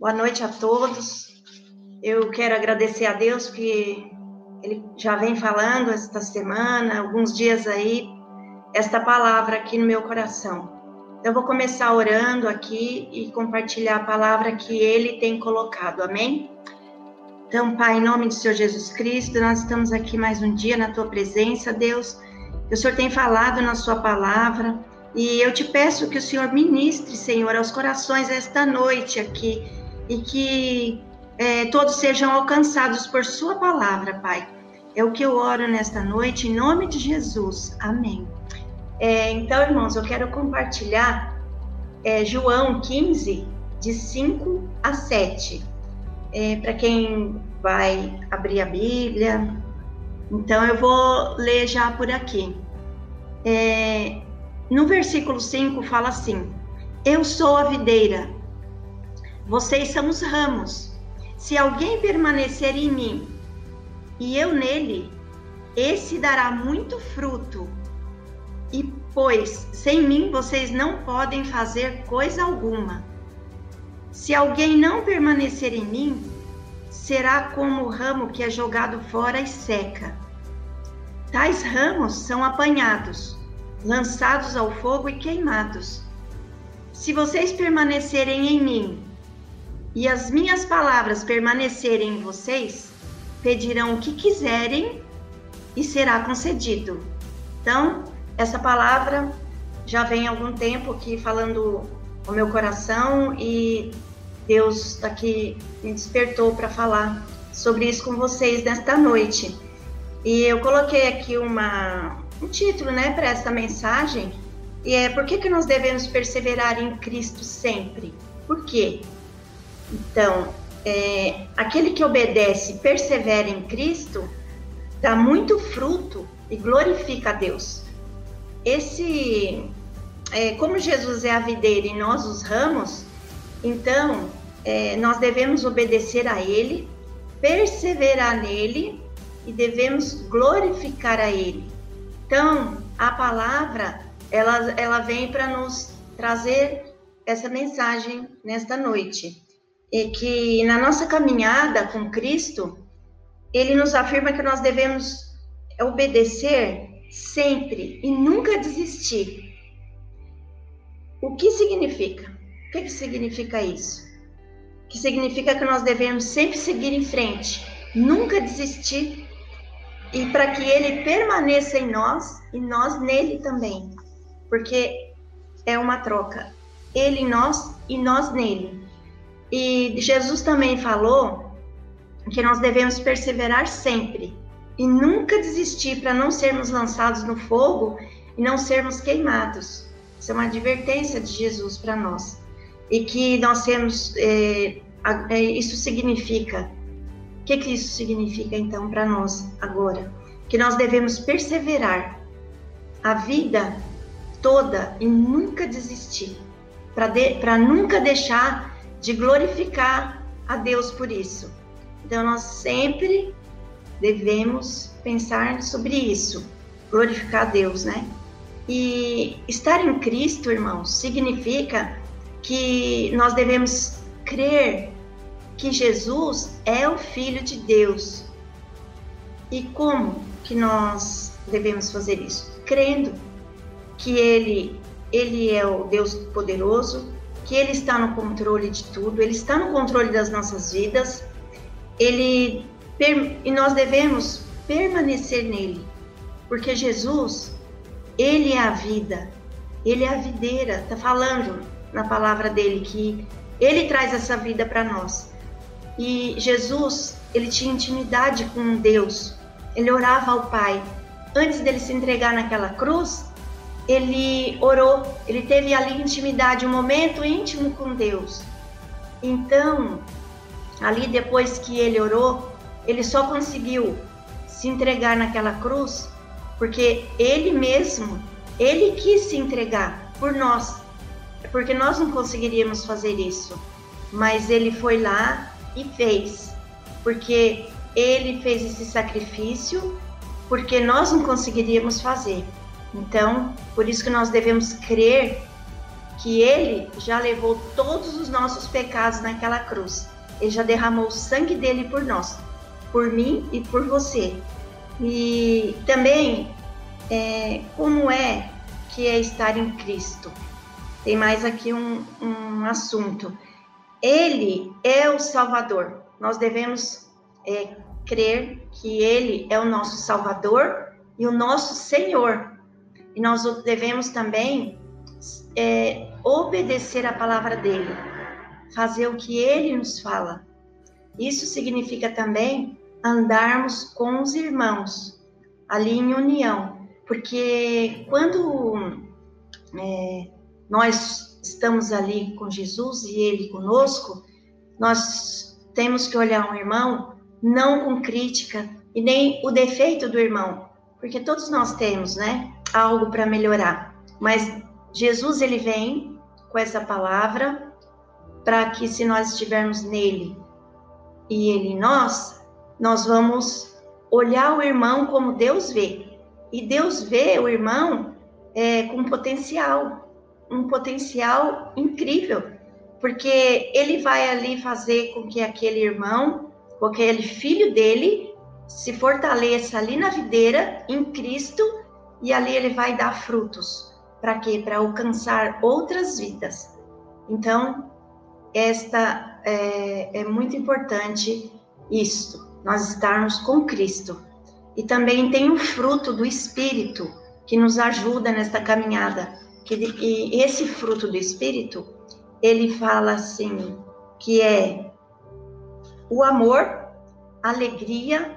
Boa noite a todos. Eu quero agradecer a Deus que Ele já vem falando esta semana, alguns dias aí, esta palavra aqui no meu coração. Eu vou começar orando aqui e compartilhar a palavra que Ele tem colocado, amém? Então, Pai, em nome do Senhor Jesus Cristo, nós estamos aqui mais um dia na Tua presença, Deus. O Senhor tem falado na Sua palavra e eu te peço que o Senhor ministre, Senhor, aos corações esta noite aqui e que é, todos sejam alcançados por Sua palavra, Pai. É o que eu oro nesta noite, em nome de Jesus. Amém. É, então, irmãos, eu quero compartilhar é, João 15, de 5 a 7. É, Para quem vai abrir a Bíblia, então eu vou ler já por aqui. É, no versículo 5 fala assim: Eu sou a videira vocês são os ramos. Se alguém permanecer em mim e eu nele, esse dará muito fruto. E pois sem mim vocês não podem fazer coisa alguma. Se alguém não permanecer em mim, será como o ramo que é jogado fora e seca. Tais ramos são apanhados, lançados ao fogo e queimados. Se vocês permanecerem em mim e as minhas palavras permanecerem em vocês, pedirão o que quiserem e será concedido. Então, essa palavra já vem há algum tempo aqui falando o meu coração e Deus aqui me despertou para falar sobre isso com vocês nesta noite. E eu coloquei aqui uma, um título, né, para essa mensagem, e é por que, que nós devemos perseverar em Cristo sempre? Por quê? Então, é, aquele que obedece e persevera em Cristo dá muito fruto e glorifica a Deus. Esse, é, como Jesus é a videira e nós os ramos, então é, nós devemos obedecer a Ele, perseverar nele e devemos glorificar a Ele. Então, a palavra ela, ela vem para nos trazer essa mensagem nesta noite e que na nossa caminhada com Cristo, ele nos afirma que nós devemos obedecer sempre e nunca desistir. O que significa? O que, que significa isso? Que significa que nós devemos sempre seguir em frente, nunca desistir, e para que ele permaneça em nós e nós nele também, porque é uma troca. Ele em nós e nós nele. E Jesus também falou que nós devemos perseverar sempre e nunca desistir para não sermos lançados no fogo e não sermos queimados. Isso é uma advertência de Jesus para nós. E que nós temos. É, isso significa. O que, que isso significa então para nós agora? Que nós devemos perseverar a vida toda e nunca desistir, para de, nunca deixar de glorificar a Deus por isso. Então, nós sempre devemos pensar sobre isso, glorificar a Deus, né? E estar em Cristo, irmãos, significa que nós devemos crer que Jesus é o Filho de Deus. E como que nós devemos fazer isso? Crendo que Ele, Ele é o Deus poderoso, que Ele está no controle de tudo, Ele está no controle das nossas vidas, Ele e nós devemos permanecer nele, porque Jesus, Ele é a vida, Ele é a videira, está falando na palavra dele que Ele traz essa vida para nós. E Jesus, ele tinha intimidade com Deus, ele orava ao Pai. Antes dele se entregar naquela cruz, ele orou, ele teve ali intimidade, um momento íntimo com Deus. Então, ali depois que ele orou, ele só conseguiu se entregar naquela cruz porque ele mesmo, ele quis se entregar por nós, porque nós não conseguiríamos fazer isso. Mas ele foi lá e fez, porque ele fez esse sacrifício, porque nós não conseguiríamos fazer. Então, por isso que nós devemos crer que ele já levou todos os nossos pecados naquela cruz. Ele já derramou o sangue dele por nós, por mim e por você. E também, é, como é que é estar em Cristo? Tem mais aqui um, um assunto. Ele é o Salvador. Nós devemos é, crer que Ele é o nosso Salvador e o nosso Senhor. E nós devemos também é, obedecer a palavra dele, fazer o que ele nos fala. Isso significa também andarmos com os irmãos, ali em união, porque quando é, nós estamos ali com Jesus e ele conosco, nós temos que olhar um irmão não com crítica e nem o defeito do irmão, porque todos nós temos, né, algo para melhorar. Mas Jesus ele vem com essa palavra para que se nós estivermos nele e ele em nós, nós vamos olhar o irmão como Deus vê. E Deus vê o irmão é, com potencial, um potencial incrível, porque ele vai ali fazer com que aquele irmão, aquele filho dele, se fortaleça ali na videira, em Cristo, e ali ele vai dar frutos. Para quê? Para alcançar outras vidas. Então, esta é, é muito importante isto, nós estarmos com Cristo. E também tem o fruto do Espírito que nos ajuda nesta caminhada. Que, e esse fruto do Espírito, ele fala assim, que é o amor, alegria,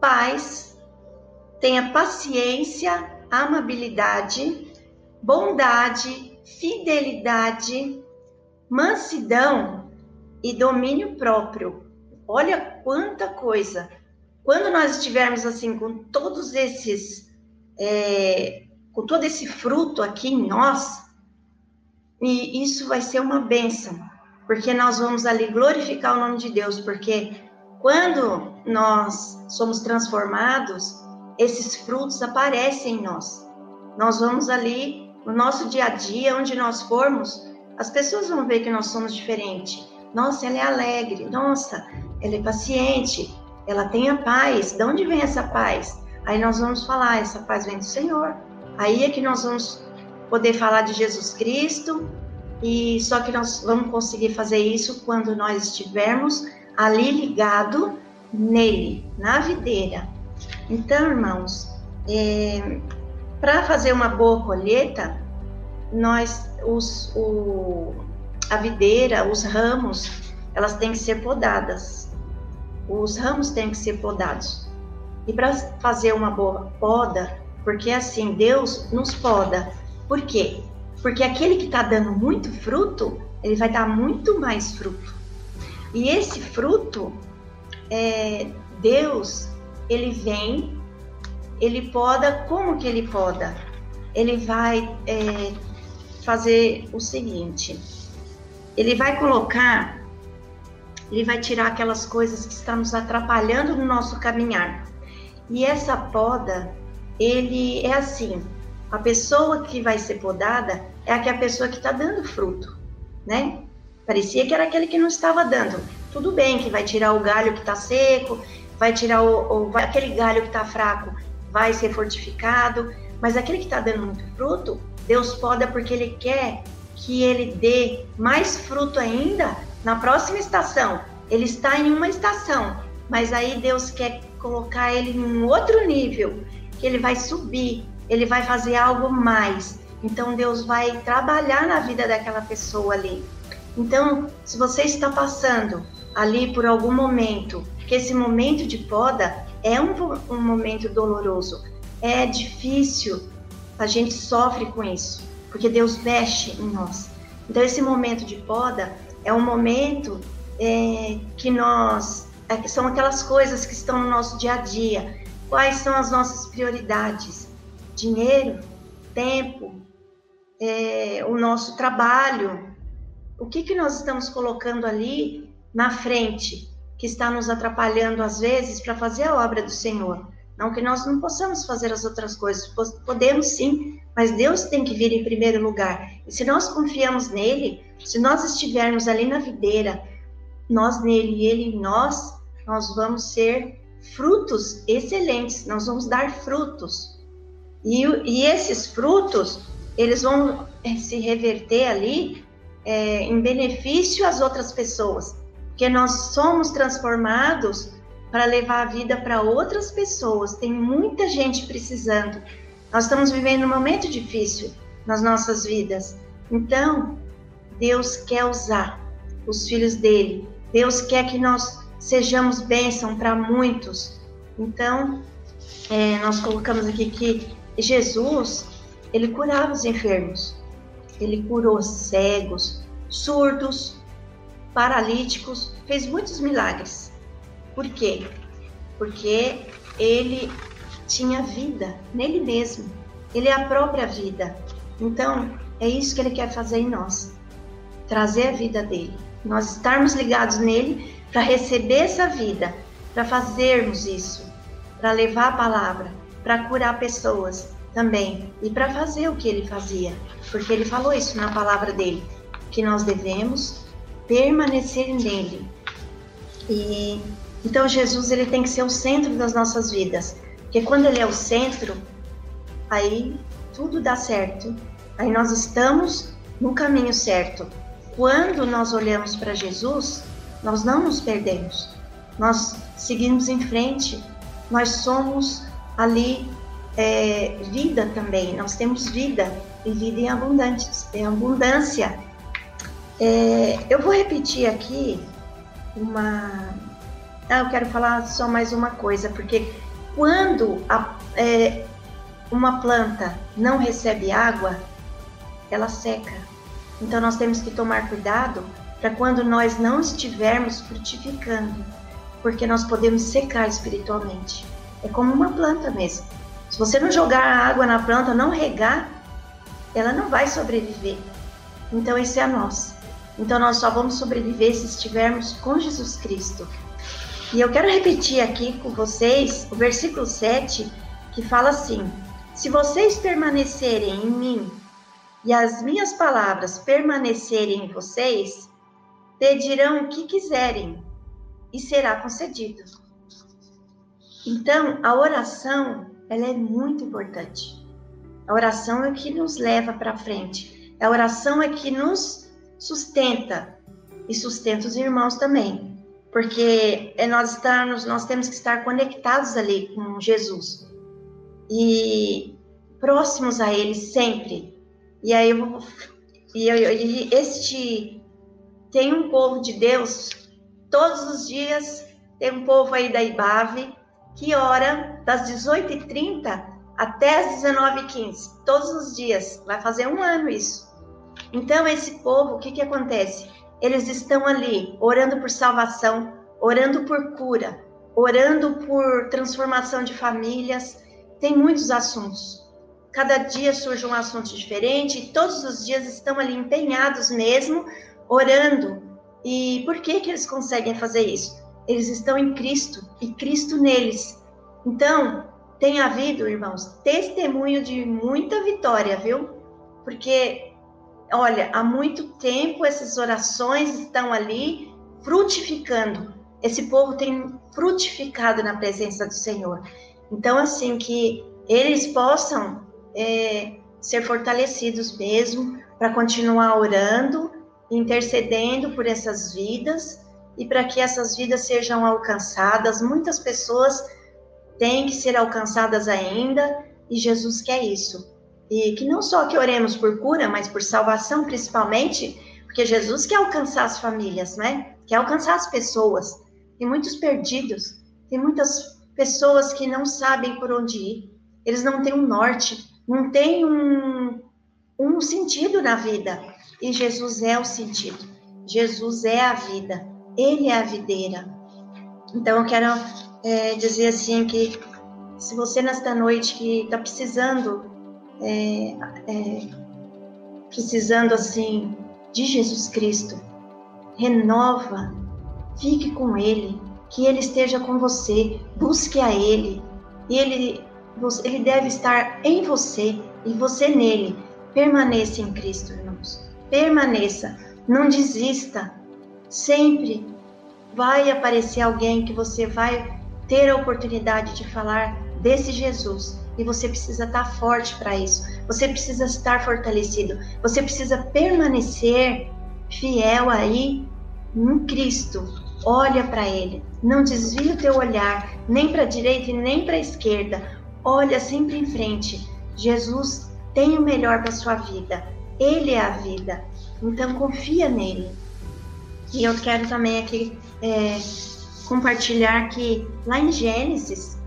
paz, tenha paciência, amabilidade, bondade, fidelidade, mansidão e domínio próprio. Olha quanta coisa. Quando nós estivermos assim com todos esses, é, com todo esse fruto aqui em nós, e isso vai ser uma bênção, porque nós vamos ali glorificar o nome de Deus, porque quando nós somos transformados, esses frutos aparecem em nós. Nós vamos ali no nosso dia a dia, onde nós formos, as pessoas vão ver que nós somos diferentes. Nossa, ela é alegre. Nossa, ela é paciente. Ela tem a paz. De onde vem essa paz? Aí nós vamos falar, essa paz vem do Senhor. Aí é que nós vamos poder falar de Jesus Cristo. E só que nós vamos conseguir fazer isso quando nós estivermos ali ligado nele, na videira. Então, irmãos, é, para fazer uma boa colheita, nós, os, o, a videira, os ramos, elas têm que ser podadas. Os ramos têm que ser podados. E para fazer uma boa poda, porque assim, Deus nos poda. Por quê? Porque aquele que está dando muito fruto, ele vai dar muito mais fruto. E esse fruto, é, Deus, ele vem, ele poda, como que ele poda? Ele vai é, fazer o seguinte: ele vai colocar, ele vai tirar aquelas coisas que estão nos atrapalhando no nosso caminhar. E essa poda, ele é assim: a pessoa que vai ser podada é a pessoa que está dando fruto, né? Parecia que era aquele que não estava dando. Tudo bem que vai tirar o galho que está seco, vai tirar o, o vai, aquele galho que está fraco, vai ser fortificado, mas aquele que está dando muito fruto, Deus poda porque Ele quer que ele dê mais fruto ainda na próxima estação. Ele está em uma estação, mas aí Deus quer colocar ele em um outro nível, que ele vai subir, ele vai fazer algo mais. Então Deus vai trabalhar na vida daquela pessoa ali. Então, se você está passando ali por algum momento, que esse momento de poda é um, um momento doloroso, é difícil, a gente sofre com isso, porque Deus mexe em nós. Então, esse momento de poda é um momento é, que nós. É, são aquelas coisas que estão no nosso dia a dia. Quais são as nossas prioridades? Dinheiro, tempo, é, o nosso trabalho. O que, que nós estamos colocando ali na frente, que está nos atrapalhando às vezes para fazer a obra do Senhor? Não que nós não possamos fazer as outras coisas, podemos sim, mas Deus tem que vir em primeiro lugar. E se nós confiamos nele, se nós estivermos ali na videira, nós nele e ele em nós, nós vamos ser frutos excelentes, nós vamos dar frutos. E, e esses frutos, eles vão eh, se reverter ali é, em benefício às outras pessoas, porque nós somos transformados para levar a vida para outras pessoas. Tem muita gente precisando. Nós estamos vivendo um momento difícil nas nossas vidas. Então, Deus quer usar os filhos dele. Deus quer que nós sejamos bênção para muitos. Então, é, nós colocamos aqui que Jesus, ele curava os enfermos. Ele curou cegos, surdos, paralíticos, fez muitos milagres. Por quê? Porque ele tinha vida nele mesmo. Ele é a própria vida. Então, é isso que ele quer fazer em nós. Trazer a vida dele. Nós estarmos ligados nele para receber essa vida, para fazermos isso, para levar a palavra, para curar pessoas também e para fazer o que ele fazia, porque ele falou isso na palavra dele, que nós devemos permanecer nele. E então Jesus ele tem que ser o centro das nossas vidas. Porque quando ele é o centro, aí tudo dá certo. Aí nós estamos no caminho certo. Quando nós olhamos para Jesus, nós não nos perdemos. Nós seguimos em frente. Nós somos ali é, vida também. Nós temos vida e vida em abundância. Em abundância. É, eu vou repetir aqui uma. Ah, eu quero falar só mais uma coisa, porque quando a, é, uma planta não recebe água, ela seca. Então nós temos que tomar cuidado para quando nós não estivermos frutificando, porque nós podemos secar espiritualmente. É como uma planta mesmo. Se você não jogar água na planta, não regar, ela não vai sobreviver. Então esse é a nossa. Então nós só vamos sobreviver se estivermos com Jesus Cristo. E eu quero repetir aqui com vocês o versículo 7, que fala assim: Se vocês permanecerem em mim e as minhas palavras permanecerem em vocês, pedirão o que quiserem e será concedido. Então, a oração, ela é muito importante. A oração é o que nos leva para frente. A oração é que nos sustenta e sustenta os irmãos também porque é nós estamos, nós temos que estar conectados ali com Jesus e próximos a Ele sempre. E aí eu e, eu, e este tem um povo de Deus todos os dias tem um povo aí da Ibave que ora das 18h30 até as 19h15, todos os dias. Vai fazer um ano isso. Então, esse povo, o que, que acontece? eles estão ali orando por salvação, orando por cura, orando por transformação de famílias. Tem muitos assuntos. Cada dia surge um assunto diferente e todos os dias estão ali empenhados mesmo, orando. E por que que eles conseguem fazer isso? Eles estão em Cristo e Cristo neles. Então, tem havido, irmãos, testemunho de muita vitória, viu? Porque olha, há muito tempo essas orações estão ali frutificando. Esse povo tem frutificado na presença do Senhor. Então, assim, que eles possam é, ser fortalecidos mesmo para continuar orando, intercedendo por essas vidas e para que essas vidas sejam alcançadas. Muitas pessoas têm que ser alcançadas ainda e Jesus quer isso. E que não só que oremos por cura, mas por salvação principalmente, porque Jesus quer alcançar as famílias, né? Quer alcançar as pessoas. Tem muitos perdidos, tem muitas pessoas que não sabem por onde ir. Eles não têm um norte, não têm um, um sentido na vida. E Jesus é o sentido. Jesus é a vida. Ele é a videira. Então eu quero é, dizer assim que se você nesta noite que está precisando é, é, precisando assim de Jesus Cristo, renova, fique com Ele, que Ele esteja com você, busque a Ele, e Ele, ele deve estar em você, e você nele. Permaneça em Cristo, irmãos. Permaneça. Não desista. Sempre vai aparecer alguém que você vai ter a oportunidade de falar desse Jesus. E você precisa estar forte para isso. Você precisa estar fortalecido. Você precisa permanecer fiel aí em Cristo. Olha para Ele. Não desvie o teu olhar nem para a direita e nem para a esquerda. Olha sempre em frente. Jesus tem o melhor para sua vida. Ele é a vida. Então confia nele. E eu quero também aqui é, compartilhar que lá em Gênesis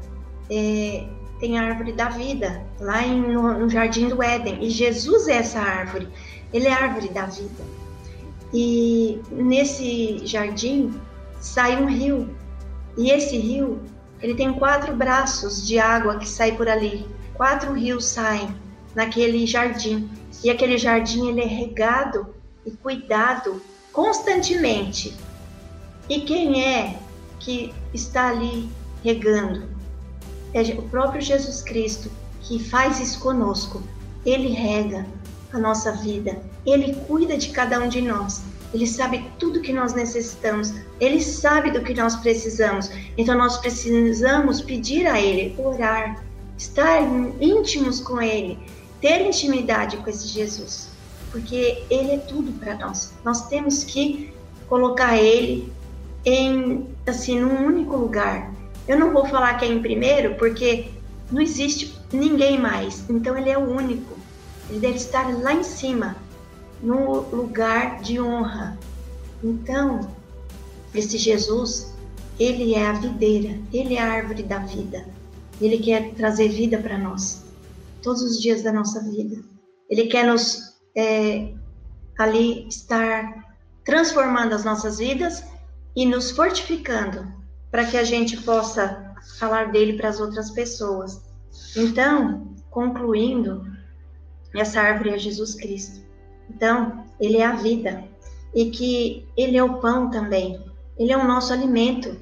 é, tem a árvore da vida, lá em, no, no jardim do Éden. E Jesus é essa árvore. Ele é a árvore da vida. E nesse jardim sai um rio. E esse rio, ele tem quatro braços de água que sai por ali. Quatro rios saem naquele jardim. E aquele jardim ele é regado e cuidado constantemente. E quem é que está ali regando? É o próprio Jesus Cristo que faz isso conosco. Ele rega a nossa vida, ele cuida de cada um de nós. Ele sabe tudo que nós necessitamos, ele sabe do que nós precisamos. Então nós precisamos pedir a ele, orar, estar íntimos com ele, ter intimidade com esse Jesus, porque ele é tudo para nós. Nós temos que colocar ele em assim num único lugar. Eu não vou falar que é primeiro, porque não existe ninguém mais. Então ele é o único. Ele deve estar lá em cima, no lugar de honra. Então, esse Jesus, ele é a videira, ele é a árvore da vida. Ele quer trazer vida para nós, todos os dias da nossa vida. Ele quer nos é, ali estar transformando as nossas vidas e nos fortificando para que a gente possa falar dele para as outras pessoas. Então, concluindo, essa árvore é Jesus Cristo. Então, ele é a vida e que ele é o pão também. Ele é o nosso alimento.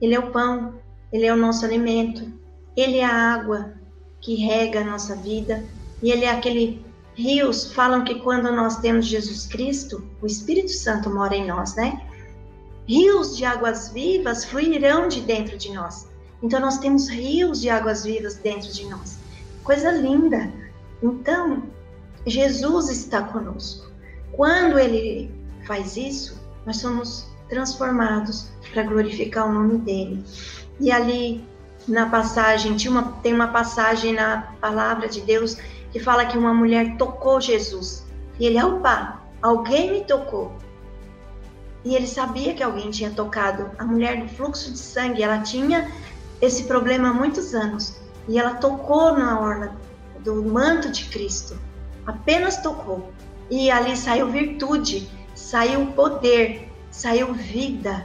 Ele é o pão, ele é o nosso alimento. Ele é a água que rega a nossa vida e ele é aquele rios falam que quando nós temos Jesus Cristo, o Espírito Santo mora em nós, né? Rios de águas vivas fluirão de dentro de nós. Então nós temos rios de águas vivas dentro de nós. Coisa linda. Então, Jesus está conosco. Quando ele faz isso, nós somos transformados para glorificar o nome dele. E ali na passagem, uma, tem uma passagem na palavra de Deus que fala que uma mulher tocou Jesus. E ele, opa, alguém me tocou. E ele sabia que alguém tinha tocado. A mulher do fluxo de sangue, ela tinha esse problema há muitos anos. E ela tocou na orla do manto de Cristo apenas tocou. E ali saiu virtude, saiu poder, saiu vida,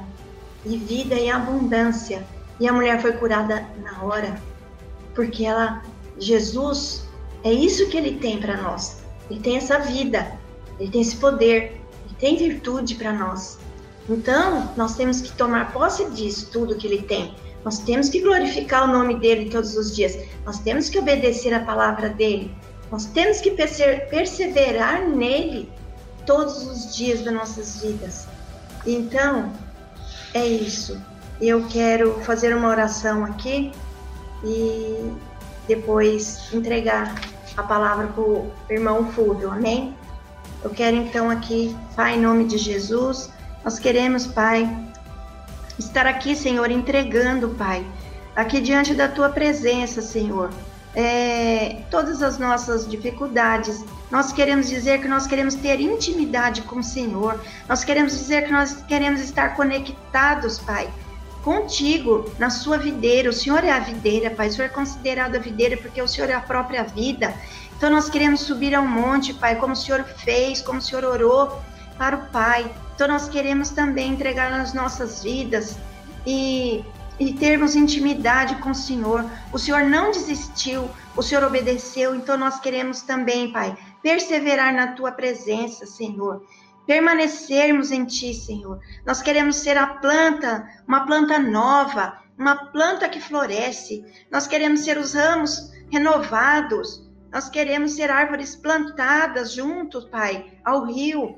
e vida em abundância. E a mulher foi curada na hora, porque ela, Jesus, é isso que ele tem para nós. Ele tem essa vida, ele tem esse poder, ele tem virtude para nós. Então, nós temos que tomar posse disso, tudo que ele tem. Nós temos que glorificar o nome dele todos os dias. Nós temos que obedecer a palavra dele. Nós temos que perseverar nele todos os dias das nossas vidas. Então, é isso. Eu quero fazer uma oração aqui e depois entregar a palavra para o irmão Fúvio, amém? Eu quero então aqui, Pai, em nome de Jesus, nós queremos, Pai, estar aqui, Senhor, entregando, Pai, aqui diante da tua presença, Senhor é, todas as nossas dificuldades. Nós queremos dizer que nós queremos ter intimidade com o Senhor. Nós queremos dizer que nós queremos estar conectados, Pai, contigo, na sua videira. O Senhor é a videira, Pai. O Senhor é considerado a videira porque o Senhor é a própria vida. Então nós queremos subir ao monte, Pai, como o Senhor fez, como o Senhor orou para o Pai. Então nós queremos também entregar as nossas vidas e e termos intimidade com o Senhor. O Senhor não desistiu, o Senhor obedeceu, então nós queremos também, Pai, perseverar na tua presença, Senhor. Permanecermos em ti, Senhor. Nós queremos ser a planta, uma planta nova, uma planta que floresce. Nós queremos ser os ramos renovados, Nós queremos ser árvores plantadas juntos, Pai, ao rio,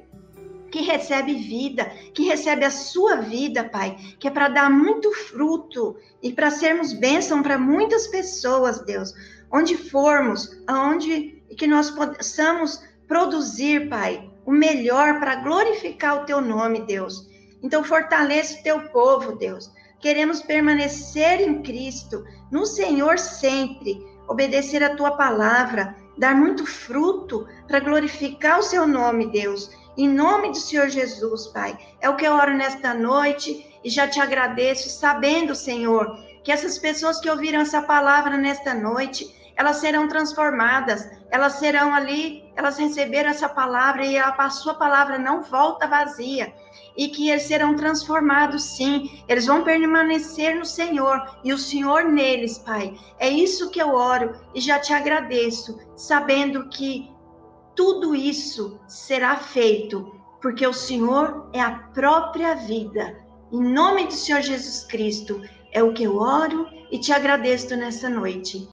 que recebe vida, que recebe a sua vida, Pai, que é para dar muito fruto e para sermos bênção para muitas pessoas, Deus. Onde formos, aonde que nós possamos produzir, Pai, o melhor para glorificar o teu nome, Deus. Então fortaleça o teu povo, Deus. Queremos permanecer em Cristo, no Senhor sempre obedecer a tua palavra, dar muito fruto para glorificar o seu nome, Deus. Em nome do Senhor Jesus, Pai. É o que eu oro nesta noite e já te agradeço, sabendo, Senhor, que essas pessoas que ouviram essa palavra nesta noite, elas serão transformadas, elas serão ali, elas receberam essa palavra e a, sua palavra não volta vazia e que eles serão transformados sim, eles vão permanecer no Senhor e o Senhor neles, Pai. É isso que eu oro e já te agradeço, sabendo que tudo isso será feito, porque o Senhor é a própria vida. Em nome do Senhor Jesus Cristo, é o que eu oro e te agradeço nessa noite.